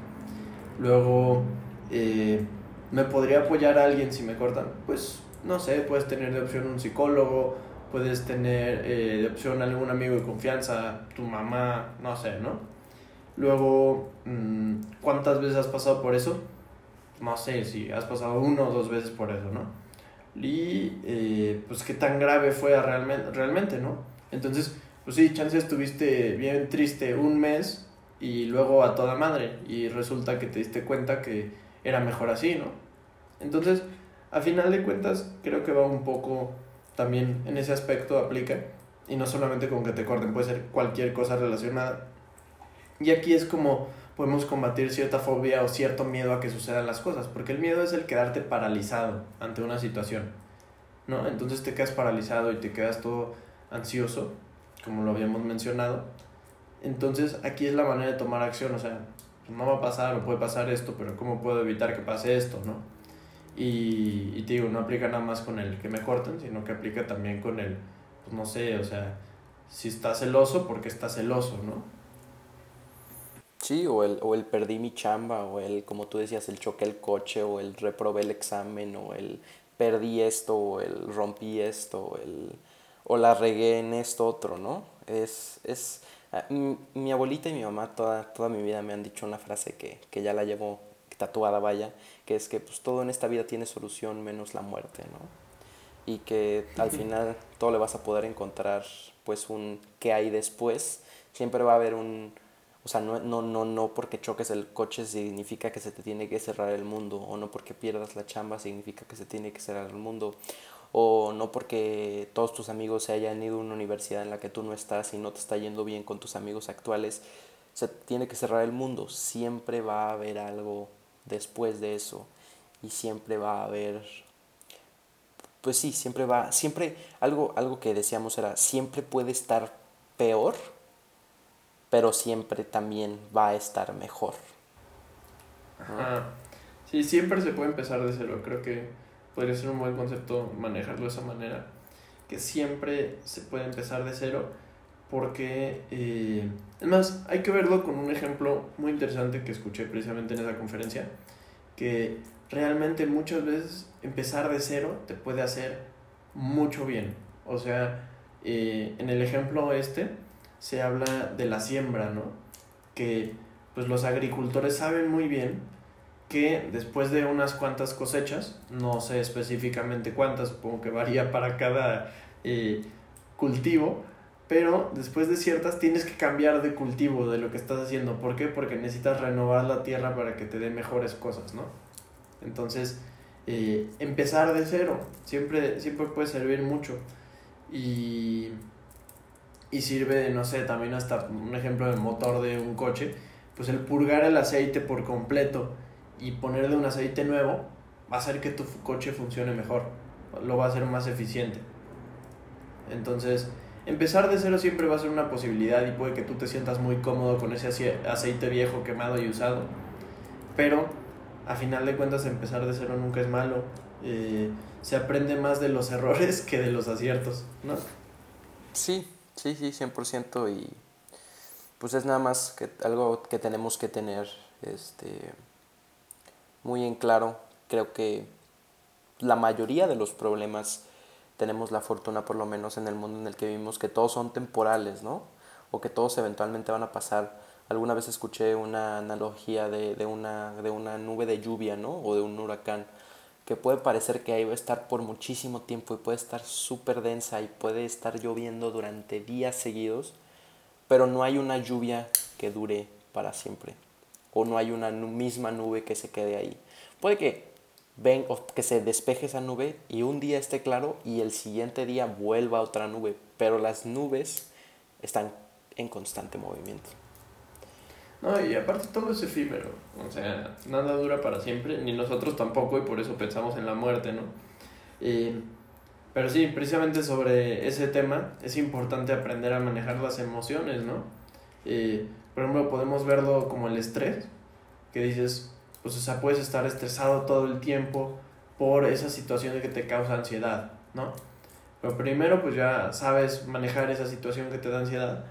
Speaker 2: Luego, eh, ¿me podría apoyar alguien si me cortan? Pues no sé, puedes tener de opción un psicólogo, puedes tener eh, de opción algún amigo de confianza, tu mamá, no sé, ¿no? Luego, mm, ¿cuántas veces has pasado por eso? No sé si has pasado uno o dos veces por eso, ¿no? y eh, pues qué tan grave fue realmente, realmente, ¿no? Entonces, pues sí, chances estuviste bien triste un mes y luego a toda madre y resulta que te diste cuenta que era mejor así, ¿no? Entonces, a final de cuentas, creo que va un poco también en ese aspecto aplica y no solamente con que te corten, puede ser cualquier cosa relacionada. Y aquí es como podemos combatir cierta fobia o cierto miedo a que sucedan las cosas, porque el miedo es el quedarte paralizado ante una situación, ¿no? Entonces te quedas paralizado y te quedas todo ansioso, como lo habíamos mencionado. Entonces aquí es la manera de tomar acción, o sea, no va a pasar o puede pasar esto, pero ¿cómo puedo evitar que pase esto, no? Y, y te digo, no aplica nada más con el que me corten, sino que aplica también con el, pues no sé, o sea, si estás celoso, porque estás celoso, ¿no?
Speaker 1: Sí, o el, o el perdí mi chamba, o el, como tú decías, el choqué el coche, o el reprobé el examen, o el perdí esto, o el rompí esto, o, el, o la regué en esto otro, ¿no? Es, es, ah, mi, abuelita y mi mamá toda, toda mi vida me han dicho una frase que, que ya la llevo tatuada, vaya, que es que pues todo en esta vida tiene solución menos la muerte, ¿no? Y que al [laughs] final todo le vas a poder encontrar pues un qué hay después, siempre va a haber un o sea, no, no, no, no porque choques el coche significa que se te tiene que cerrar el mundo, o no porque pierdas la chamba significa que se tiene que cerrar el mundo, o no porque todos tus amigos se hayan ido a una universidad en la que tú no estás y no te está yendo bien con tus amigos actuales, se tiene que cerrar el mundo. Siempre va a haber algo después de eso y siempre va a haber pues sí, siempre va, siempre algo algo que decíamos era siempre puede estar peor pero siempre también va a estar mejor.
Speaker 2: Ajá. Sí, siempre se puede empezar de cero. Creo que podría ser un buen concepto manejarlo de esa manera. Que siempre se puede empezar de cero porque, eh, además, hay que verlo con un ejemplo muy interesante que escuché precisamente en esa conferencia, que realmente muchas veces empezar de cero te puede hacer mucho bien. O sea, eh, en el ejemplo este, se habla de la siembra, ¿no? Que pues los agricultores saben muy bien que después de unas cuantas cosechas, no sé específicamente cuántas, supongo que varía para cada eh, cultivo, pero después de ciertas tienes que cambiar de cultivo de lo que estás haciendo. ¿Por qué? Porque necesitas renovar la tierra para que te dé mejores cosas, ¿no? Entonces, eh, empezar de cero siempre, siempre puede servir mucho. Y y sirve, no sé, también hasta un ejemplo del motor de un coche, pues el purgar el aceite por completo y ponerle un aceite nuevo va a hacer que tu coche funcione mejor, lo va a hacer más eficiente. Entonces, empezar de cero siempre va a ser una posibilidad y puede que tú te sientas muy cómodo con ese aceite viejo, quemado y usado, pero a final de cuentas empezar de cero nunca es malo. Eh, se aprende más de los [laughs] errores que de los aciertos, ¿no?
Speaker 1: Sí, Sí, sí, 100% y pues es nada más que algo que tenemos que tener este, muy en claro. Creo que la mayoría de los problemas tenemos la fortuna, por lo menos en el mundo en el que vivimos, que todos son temporales, ¿no? O que todos eventualmente van a pasar. Alguna vez escuché una analogía de, de, una, de una nube de lluvia, ¿no? O de un huracán que puede parecer que ahí va a estar por muchísimo tiempo y puede estar súper densa y puede estar lloviendo durante días seguidos, pero no hay una lluvia que dure para siempre o no hay una misma nube que se quede ahí. Puede que ven o que se despeje esa nube y un día esté claro y el siguiente día vuelva otra nube, pero las nubes están en constante movimiento.
Speaker 2: No, y aparte todo es efímero, o sea, nada dura para siempre, ni nosotros tampoco, y por eso pensamos en la muerte, ¿no? pero sí, precisamente sobre ese tema es importante aprender a manejar las emociones, ¿no? Por ejemplo, podemos verlo como el estrés, que dices, pues, o sea, puedes estar estresado todo el tiempo por esa situación que te causa ansiedad, ¿no? Pero primero, pues ya sabes manejar esa situación que te da ansiedad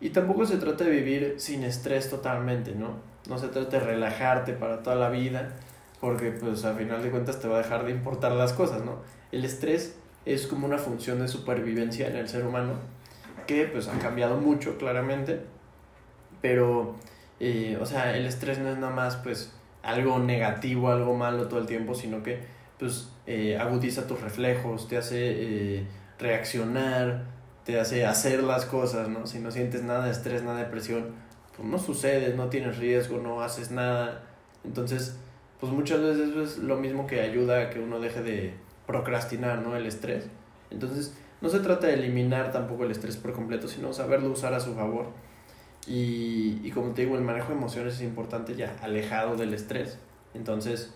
Speaker 2: y tampoco se trata de vivir sin estrés totalmente, ¿no? No se trata de relajarte para toda la vida, porque pues a final de cuentas te va a dejar de importar las cosas, ¿no? El estrés es como una función de supervivencia en el ser humano, que pues ha cambiado mucho claramente, pero, eh, o sea, el estrés no es nada más pues algo negativo, algo malo todo el tiempo, sino que pues eh, agudiza tus reflejos, te hace eh, reaccionar, te hace hacer las cosas, ¿no? Si no sientes nada de estrés, nada de presión, pues no sucede, no tienes riesgo, no haces nada. Entonces, pues muchas veces es lo mismo que ayuda a que uno deje de procrastinar, ¿no? El estrés. Entonces, no se trata de eliminar tampoco el estrés por completo, sino saberlo usar a su favor. Y, y como te digo, el manejo de emociones es importante ya alejado del estrés. Entonces,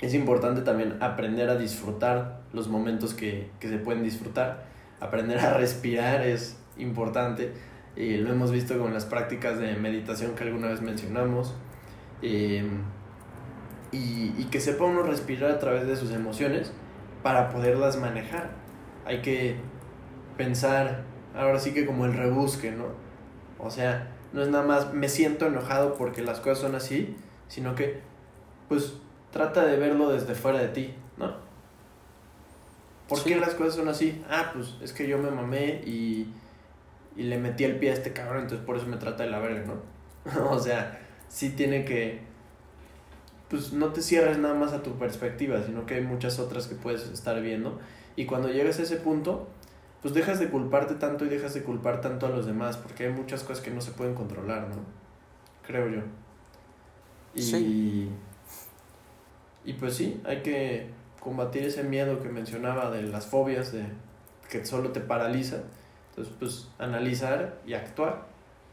Speaker 2: es importante también aprender a disfrutar los momentos que, que se pueden disfrutar. Aprender a respirar es importante. y lo hemos visto con las prácticas de meditación que alguna vez mencionamos. Eh, y, y que sepa uno respirar a través de sus emociones para poderlas manejar. Hay que pensar, ahora sí que como el rebusque, ¿no? O sea, no es nada más me siento enojado porque las cosas son así, sino que, pues, trata de verlo desde fuera de ti, ¿no? ¿Por qué las cosas son así? Ah, pues es que yo me mamé y, y le metí el pie a este cabrón, entonces por eso me trata de la verga, ¿no? [laughs] o sea, sí tiene que, pues no te cierres nada más a tu perspectiva, sino que hay muchas otras que puedes estar viendo. Y cuando llegas a ese punto, pues dejas de culparte tanto y dejas de culpar tanto a los demás, porque hay muchas cosas que no se pueden controlar, ¿no? Creo yo. Y, y pues sí, hay que combatir ese miedo que mencionaba de las fobias, de que solo te paraliza. Entonces, pues analizar y actuar.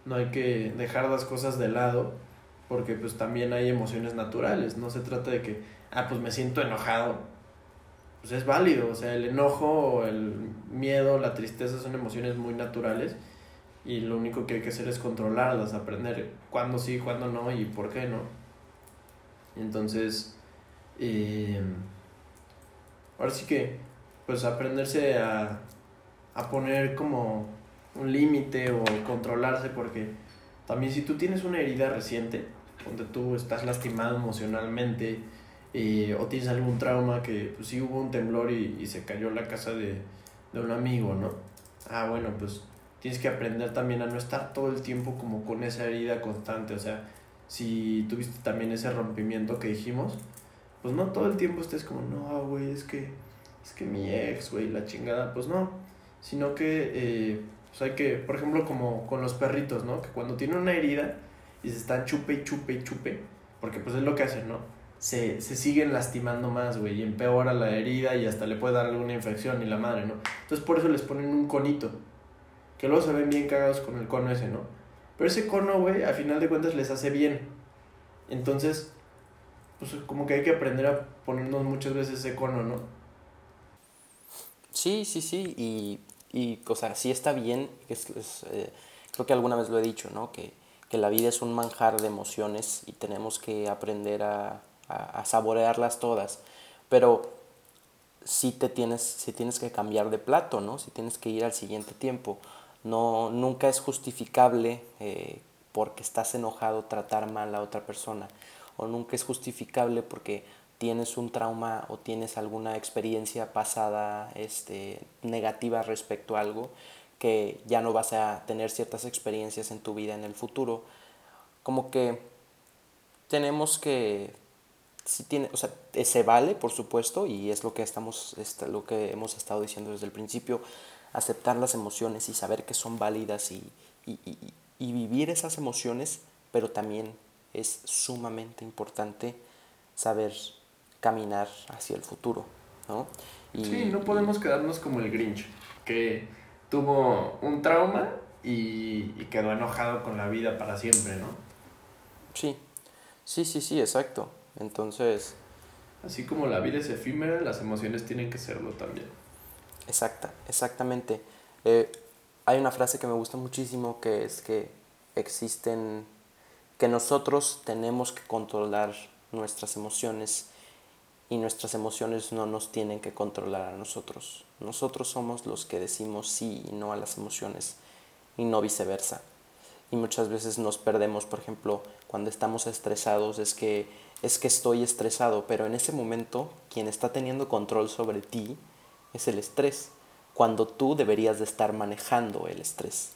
Speaker 2: No hay que dejar las cosas de lado, porque pues también hay emociones naturales. No se trata de que, ah, pues me siento enojado, pues es válido, o sea, el enojo, el miedo, la tristeza son emociones muy naturales y lo único que hay que hacer es controlarlas, aprender cuándo sí, cuándo no y por qué no. Entonces, eh, ahora sí que, pues aprenderse a, a poner como un límite o controlarse porque también si tú tienes una herida reciente, donde tú estás lastimado emocionalmente, o tienes algún trauma que pues sí hubo un temblor y, y se cayó la casa de, de, un amigo, ¿no? Ah, bueno, pues tienes que aprender también a no estar todo el tiempo como con esa herida constante, o sea, si tuviste también ese rompimiento que dijimos, pues no todo el tiempo estés como, no, güey, es que, es que mi ex, güey, la chingada, pues no, sino que, eh, pues hay que, por ejemplo, como con los perritos, ¿no? Que cuando tienen una herida y se están chupe y chupe y chupe, porque pues es lo que hacen, ¿no? Se, se siguen lastimando más, güey, y empeora la herida y hasta le puede dar alguna infección y la madre, ¿no? Entonces por eso les ponen un conito, que luego se ven bien cagados con el cono ese, ¿no? Pero ese cono, güey, a final de cuentas les hace bien. Entonces, pues como que hay que aprender a ponernos muchas veces ese cono, ¿no?
Speaker 1: Sí, sí, sí, y, y o sea, sí está bien, es, eh, creo que alguna vez lo he dicho, ¿no? Que, que la vida es un manjar de emociones y tenemos que aprender a, a, saborearlas todas. Pero si te tienes, si tienes que cambiar de plato, ¿no? Si tienes que ir al siguiente tiempo. No, nunca es justificable eh, porque estás enojado tratar mal a otra persona. O nunca es justificable porque tienes un trauma o tienes alguna experiencia pasada este, negativa respecto a algo que ya no vas a tener ciertas experiencias en tu vida en el futuro. Como que tenemos que sí tiene, o sea, se vale, por supuesto, y es lo que, estamos, lo que hemos estado diciendo desde el principio, aceptar las emociones y saber que son válidas y, y, y, y vivir esas emociones, pero también es sumamente importante saber caminar hacia el futuro, ¿no?
Speaker 2: Y, sí, no podemos quedarnos como el Grinch, que tuvo un trauma y, y, quedó enojado con la vida para siempre, ¿no?
Speaker 1: Sí, sí, sí, sí, exacto. Entonces...
Speaker 2: Así como la vida es efímera, las emociones tienen que serlo también.
Speaker 1: Exacta, exactamente. Eh, hay una frase que me gusta muchísimo que es que existen, que nosotros tenemos que controlar nuestras emociones y nuestras emociones no nos tienen que controlar a nosotros. Nosotros somos los que decimos sí y no a las emociones y no viceversa. Y muchas veces nos perdemos, por ejemplo, cuando estamos estresados, es que es que estoy estresado, pero en ese momento quien está teniendo control sobre ti es el estrés, cuando tú deberías de estar manejando el estrés.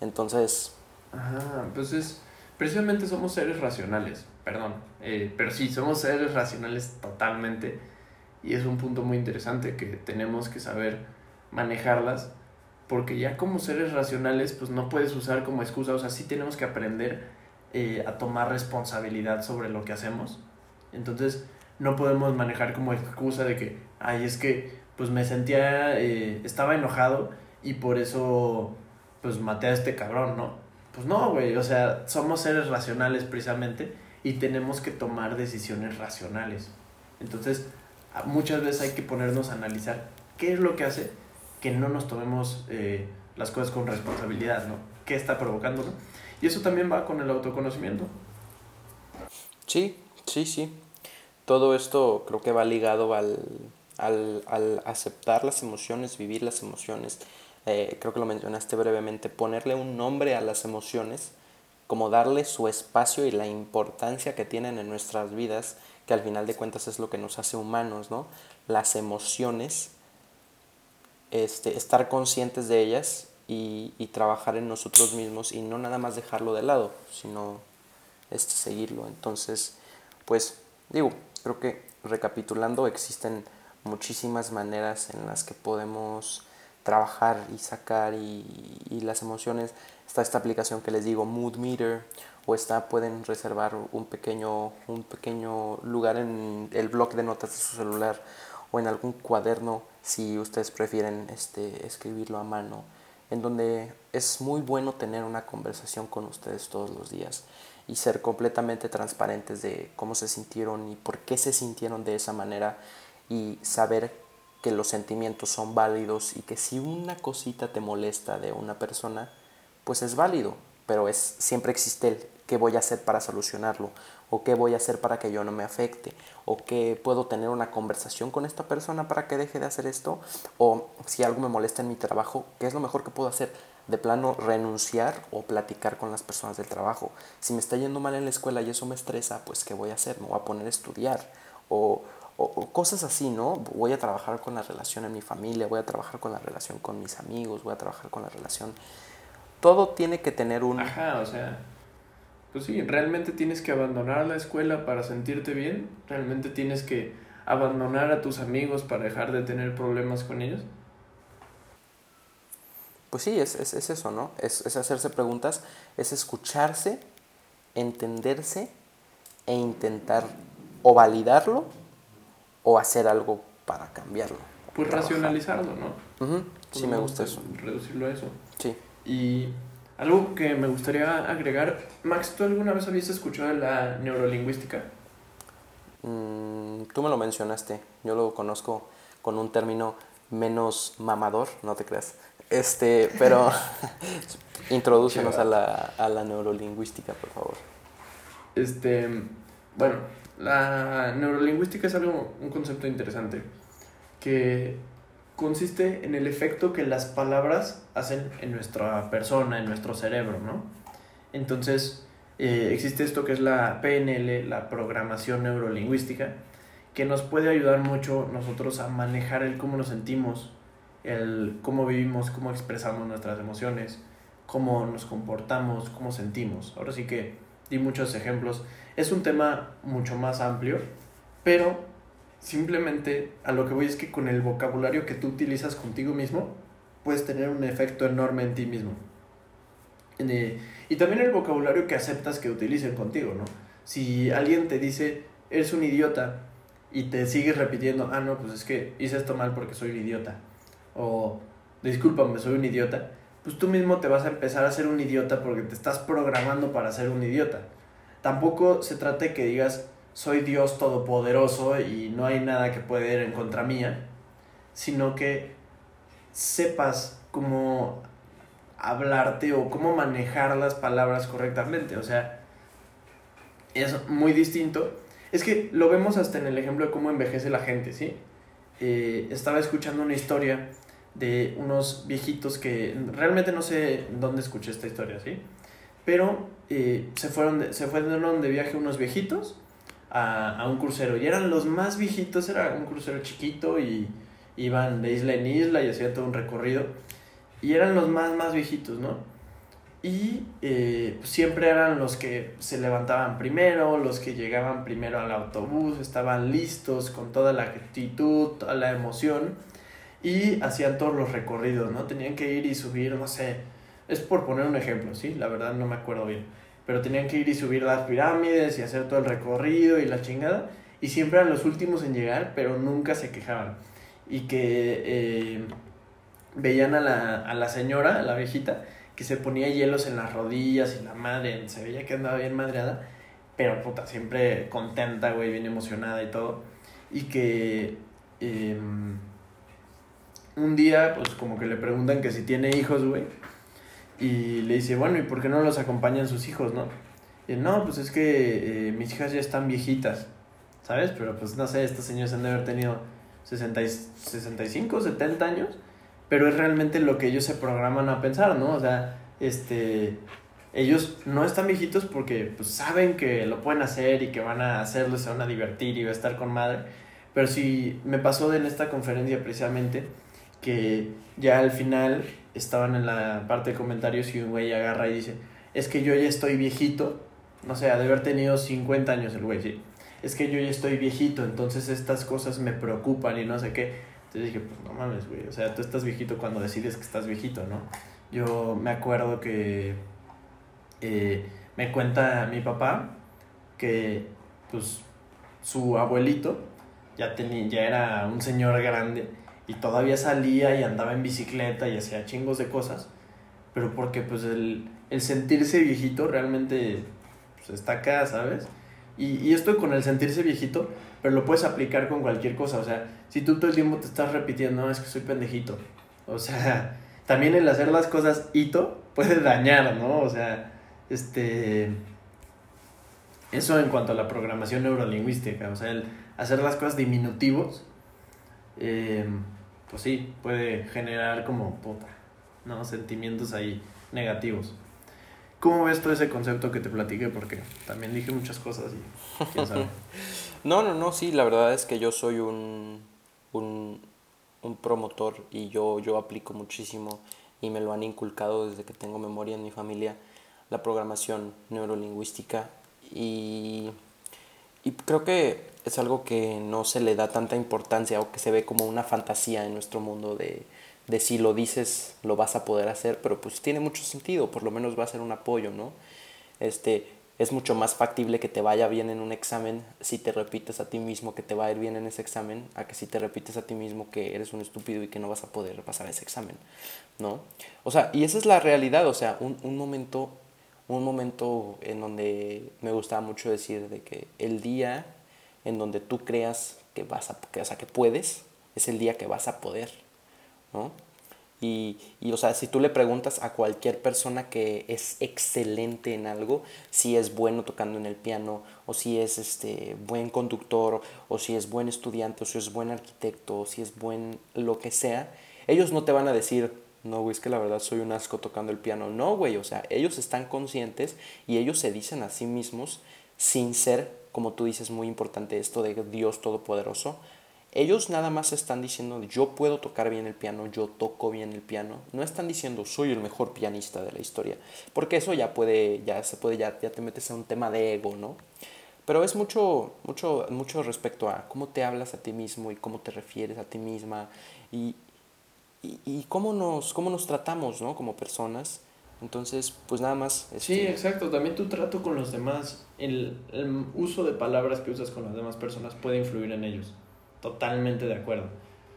Speaker 1: Entonces...
Speaker 2: Ajá, pues es, precisamente somos seres racionales, perdón, eh, pero sí, somos seres racionales totalmente. y es un punto muy interesante que tenemos que saber manejarlas porque ya como seres racionales pues no puedes usar como excusa, o sea, sí tenemos que aprender eh, a tomar responsabilidad sobre lo que hacemos. Entonces no podemos manejar como excusa de que, ay, es que pues me sentía, eh, estaba enojado y por eso pues maté a este cabrón, ¿no? Pues no, güey, o sea, somos seres racionales precisamente y tenemos que tomar decisiones racionales. Entonces, muchas veces hay que ponernos a analizar qué es lo que hace que no nos tomemos eh, las cosas con responsabilidad, ¿no? ¿Qué está provocando, no? Y eso también va con el autoconocimiento.
Speaker 1: Sí, sí, sí. Todo esto creo que va ligado al, al, al aceptar las emociones, vivir las emociones. Eh, creo que lo mencionaste brevemente, ponerle un nombre a las emociones, como darle su espacio y la importancia que tienen en nuestras vidas, que al final de cuentas es lo que nos hace humanos, ¿no? Las emociones este, estar conscientes de ellas y, trabajar en nosotros mismos y no nada más dejarlo de lado, sino este, seguirlo. Entonces, pues digo, creo que recapitulando, existen muchísimas maneras en las que podemos trabajar y sacar y, las emociones. Está esta aplicación que les digo, Mood Meter, o está, pueden reservar un pequeño, un pequeño lugar en el bloc de notas de su celular o en algún cuaderno si ustedes prefieren este, escribirlo a mano, en donde es muy bueno tener una conversación con ustedes todos los días y ser completamente transparentes de cómo se sintieron y por qué se sintieron de esa manera y saber que los sentimientos son válidos y que si una cosita te molesta de una persona, pues es válido, pero es siempre existe el qué voy a hacer para solucionarlo o qué voy a hacer para que yo no me afecte o qué puedo tener una conversación con esta persona para que deje de hacer esto o si algo me molesta en mi trabajo, qué es lo mejor que puedo hacer. De plano, renunciar o platicar con las personas del trabajo. Si me está yendo mal en la escuela y eso me estresa, pues ¿qué voy a hacer? Me voy a poner a estudiar o, o, cosas así, ¿no? Voy a trabajar con la relación en mi familia, voy a trabajar con la relación con mis amigos, voy a trabajar con la relación... Todo tiene que tener un...
Speaker 2: Ajá, o sea pues sí, realmente tienes que abandonar la escuela para sentirte bien, realmente tienes que abandonar a tus amigos para dejar de tener problemas con ellos.
Speaker 1: Pues sí, es, es, es eso, ¿no? Es, es hacerse preguntas, es escucharse, entenderse e intentar o validarlo o hacer algo para cambiarlo.
Speaker 2: Pues racionalizarlo, ¿no?
Speaker 1: Sí, me gusta eso.
Speaker 2: Reducirlo a eso.
Speaker 1: Sí.
Speaker 2: Y algo que me gustaría agregar, Max, ¿tú alguna vez habías escuchado de la neurolingüística?
Speaker 1: Mm, tú me lo mencionaste, yo lo conozco con un término menos mamador, no te creas. Este, pero [laughs] introdúcenos a la, a la neurolingüística, por favor.
Speaker 2: Este, bueno, la neurolingüística es algo, un concepto interesante que consiste en el efecto que las palabras hacen en nuestra persona, en nuestro cerebro, ¿no? Entonces, eh, existe esto que es la PNL, la programación neurolingüística, que nos puede ayudar mucho nosotros a manejar el cómo nos sentimos, el cómo vivimos, cómo expresamos nuestras emociones, cómo nos comportamos, cómo sentimos. Ahora sí que di muchos ejemplos. Es un tema mucho más amplio, pero Simplemente a lo que voy es que con el vocabulario que tú utilizas contigo mismo, puedes tener un efecto enorme en ti mismo. Eh, y también el vocabulario que aceptas que utilicen contigo, ¿no? Si alguien te dice, eres un idiota, y te sigues repitiendo, ah, no, pues es que hice esto mal porque soy un idiota. O, discúlpame, soy un idiota. Pues tú mismo te vas a empezar a ser un idiota porque te estás programando para ser un idiota. Tampoco se trata de que digas, soy Dios todopoderoso y no hay nada que pueda ir en contra mía, sino que sepas cómo hablarte o cómo manejar las palabras correctamente. O sea, es muy distinto. Es que lo vemos hasta en el ejemplo de cómo envejece la gente, ¿sí? Eh, estaba escuchando una historia de unos viejitos que realmente no sé dónde escuché esta historia, ¿sí? Pero eh, se, fueron se fueron de viaje unos viejitos a, un crucero. Y eran los más viejitos, era un crucero chiquito y iban de isla en isla y hacían todo un recorrido. Y eran los más, más viejitos, ¿no? y eh, siempre eran los que se levantaban primero, los que llegaban primero al autobús, estaban listos con toda la actitud, toda la emoción y hacían todos los recorridos, ¿no? Tenían que ir y subir, no sé, es por poner un ejemplo, ¿sí? La verdad no me acuerdo bien, pero tenían que ir y subir las pirámides y hacer todo el recorrido y la chingada y siempre eran los últimos en llegar, pero nunca se quejaban y que eh, veían a la, a la señora, a la viejita, que se ponía hielos en las rodillas y la madre se veía que andaba bien madreada, pero puta, siempre contenta, güey, bien emocionada y todo. Y que em, un día, pues como que le preguntan que si tiene hijos, güey. Y le dice, bueno, ¿y por qué no los acompañan sus hijos, no? Y no, pues es que eh, mis hijas ya están viejitas, ¿sabes? Pero pues no sé, estos señores han de haber tenido 60 65, 70 años pero es realmente lo que ellos se programan a pensar, ¿no? O sea, este, ellos no están viejitos porque pues, saben que lo pueden hacer y que van a hacerlo, se van a divertir y va a estar con madre, pero sí me pasó en esta conferencia precisamente que ya al final estaban en la parte de comentarios y un güey agarra y dice, es que yo ya estoy viejito, no sé, de haber tenido 50 años el güey, sí, es que yo ya estoy viejito, entonces estas cosas me preocupan y no sé qué entonces dije, pues no mames, güey. O sea, tú estás viejito cuando decides que estás viejito, ¿no? Yo me acuerdo que eh, me cuenta mi papá que, pues, su abuelito ya, tenía, ya era un señor grande y todavía salía y andaba en bicicleta y hacía chingos de cosas, pero porque, pues, el, el sentirse viejito realmente pues, está acá, ¿sabes? Y, y esto con el sentirse viejito pero lo puedes aplicar con cualquier cosa. O sea, si tú todo el tiempo te estás repitiendo, no, es que soy pendejito. O [laughs] sea, también el hacer las cosas hito puede dañar, ¿no? O sea, este. Eso en cuanto a la programación neurolingüística. O sea, el hacer las cosas diminutivos, em, pues sí, puede generar como puta, ¿no? Sentimientos ahí negativos. ¿Cómo ves todo ese concepto que te platiqué? Porque también dije muchas cosas y. [laughs]
Speaker 1: No, no, no, sí, la verdad es que yo soy un, un, promotor y yo, yo aplico muchísimo y me lo han inculcado desde que tengo memoria en mi familia, la programación neurolingüística y, y creo que es algo que no se le da tanta importancia o que se ve como una fantasía en nuestro mundo de, de si lo dices lo vas a poder hacer, pero pues tiene mucho sentido, por lo menos va a ser un apoyo, ¿no? Este, es mucho más factible que te vaya bien en un examen si te repites a ti mismo que te va a ir bien en ese examen, a que si te repites a ti mismo que eres un estúpido y que no vas a poder pasar ese examen, ¿no? O sea, y esa es la realidad, o sea, un, un momento, un momento en donde me gustaba mucho decir de que el día en donde tú creas que vas a, que, o sea, que puedes, es el día que vas a poder, ¿no? Y, y, o sea, si tú le preguntas a cualquier persona que es excelente en algo, si es bueno tocando en el piano, o si es este buen conductor, o si es buen estudiante, o si es buen arquitecto, o si es buen lo que sea, ellos no te van a decir, no, güey, es que la verdad soy un asco tocando el piano. No, güey, o sea, ellos están conscientes y ellos se dicen a sí mismos sin ser, como tú dices, muy importante esto de Dios Todopoderoso, ellos nada más están diciendo, yo puedo tocar bien el piano, yo toco bien el piano. No están diciendo, soy el mejor pianista de la historia. Porque eso ya puede, ya se puede, ya, ya te metes en un tema de ego, ¿no? Pero es mucho, mucho, mucho respecto a cómo te hablas a ti mismo y cómo te refieres a ti misma y, y, cómo, nos, cómo nos tratamos, ¿no? Como personas. Entonces, pues nada más.
Speaker 2: Sí, este, exacto. También tu trato con los demás, el, el uso de palabras que usas con las demás personas puede influir en ellos totalmente de acuerdo.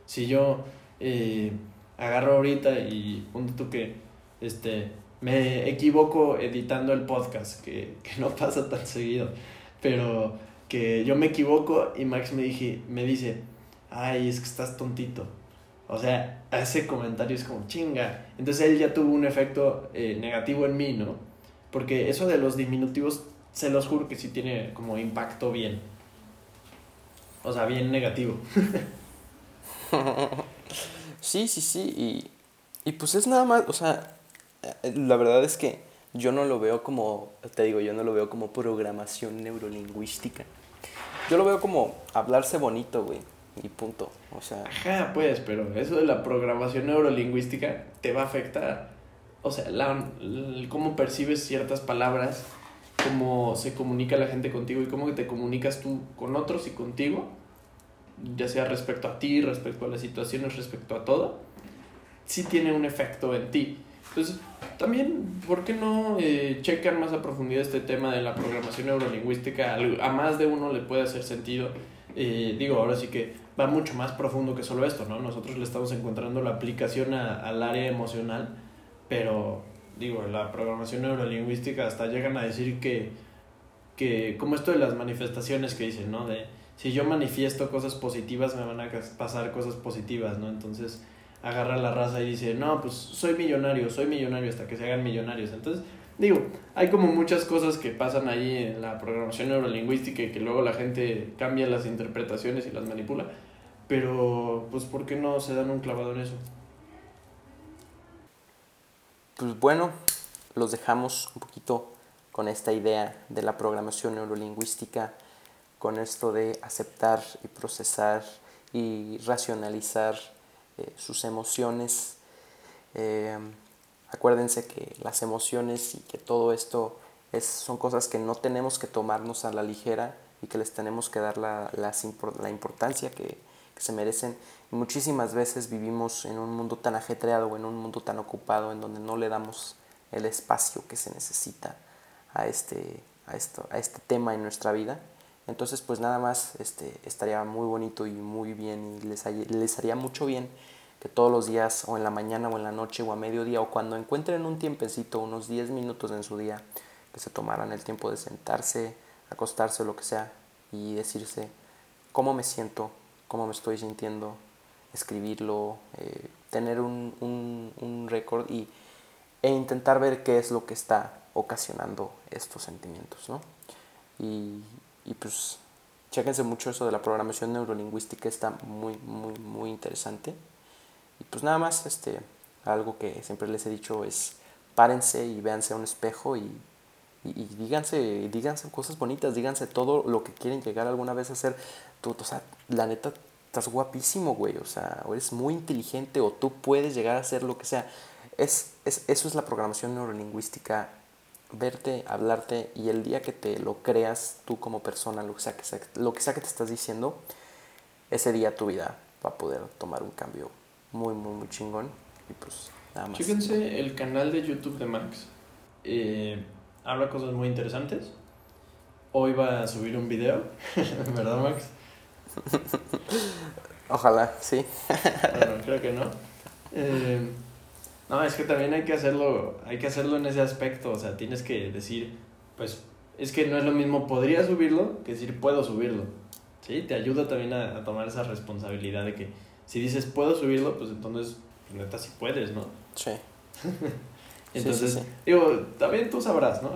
Speaker 2: Si yo eh, agarro ahorita y punto tú que este, me equivoco editando el podcast, que, que, no pasa tan seguido, pero que yo me equivoco y Max me, dije, me dice, ay, es que estás tontito. O sea, ese comentario es como chinga. Entonces él ya tuvo un efecto eh, negativo en mí, ¿no? Porque eso de los diminutivos, se los juro que sí tiene como impacto bien. O sea, bien negativo. [laughs]
Speaker 1: sí, sí, sí. Y, y pues es nada más, o sea, eh, la verdad es que yo no lo veo como, te digo, yo no lo veo como programación neurolingüística. Yo lo veo como hablarse bonito, güey. Y punto. O sea.
Speaker 2: Ajá, pues, pero eso de la programación neurolingüística te va a afectar. o sea, la, cómo percibes ciertas palabras, cómo se comunica la gente contigo y cómo te comunicas tú con otros y contigo, ya sea respecto a ti, respecto a las situaciones, respecto a todo, sí tiene un efecto en ti. Entonces, también, ¿por qué no eh, checan más a profundidad este tema de la programación neurolingüística? A más de uno le puede hacer sentido. Eh, digo, ahora sí que va mucho más profundo que solo esto, ¿no? Nosotros le estamos encontrando la aplicación al área emocional, pero digo, la programación neurolingüística hasta llegan a decir que, que como esto de las manifestaciones que dicen, ¿no? De si yo manifiesto cosas positivas me van a pasar cosas positivas, ¿no? Entonces agarra la raza y dice, no, pues soy millonario, soy millonario hasta que se hagan millonarios. Entonces, digo, hay como muchas cosas que pasan ahí en la programación neurolingüística y que luego la gente cambia las interpretaciones y las manipula. Pero, pues, ¿por qué no se dan un clavado en eso?
Speaker 1: Pues bueno, los dejamos un poquito con esta idea de la programación neurolingüística, con esto de aceptar y procesar y racionalizar eh, sus emociones. Eh, acuérdense que las emociones y que todo esto es, son cosas que no tenemos que tomarnos a la ligera y que les tenemos que dar la, la, importancia que, que, se merecen. muchísimas veces vivimos en un mundo tan ajetreado o en un mundo tan ocupado en donde no le damos el espacio que se necesita a este, a esto, a este tema en nuestra vida. Entonces, pues nada más este, estaría muy bonito y muy bien y les, les haría mucho bien que todos los días o en la mañana o en la noche o a mediodía o cuando encuentren un tiempecito, unos 10 minutos en su día, que se tomaran el tiempo de sentarse, acostarse o lo que sea y decirse cómo me siento, cómo me estoy sintiendo, escribirlo, eh, tener un, un, un récord y, e intentar ver qué es lo que está ocasionando estos sentimientos, ¿no? Y, y pues chéquense mucho eso de la programación neurolingüística, está muy, muy, muy interesante. Y pues nada más, este, algo que siempre les he dicho es párense y véanse a un espejo y, y, díganse, díganse cosas bonitas, díganse todo lo que quieren llegar alguna vez a hacer. Tú, o sea, la neta, estás guapísimo, güey, o sea, o eres muy inteligente o tú puedes llegar a hacer lo que sea. Es, es, eso es la programación neurolingüística verte, hablarte y el día que te lo creas tú como persona, lo que sea que, lo que, sea que te estás diciendo, ese día tu vida va a poder tomar un cambio muy, muy, muy chingón. Y pues nada más.
Speaker 2: Fíjense el canal de YouTube de Max. Eh, habla cosas muy interesantes. Hoy va a subir un video, [laughs] ¿verdad Max? [laughs]
Speaker 1: Ojalá, sí. [laughs]
Speaker 2: bueno, creo que no. Eh, no, es que también hay que hacerlo, hay que hacerlo en ese aspecto, o sea, tienes que decir, pues, es que no es lo mismo podría subirlo que decir puedo subirlo, ¿sí? Te ayuda también a, tomar esa responsabilidad de que si dices puedo subirlo, pues entonces, pues, neta, sí puedes, ¿no?
Speaker 1: Sí. [laughs]
Speaker 2: entonces, digo, también tú sabrás, ¿no?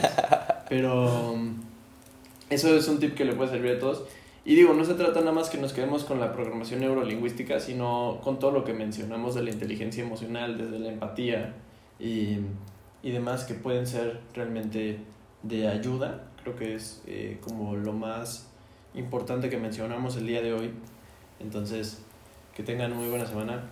Speaker 2: [laughs] Pero eso es un tip que le puede servir a todos. Y digo, no se trata nada más que nos quedemos con la programación neurolingüística, sino con todo lo que mencionamos de la inteligencia emocional, desde la empatía y, y demás que pueden ser realmente de ayuda. Creo que es eh, como lo más importante que mencionamos el día de hoy. Entonces, que tengan muy buena semana.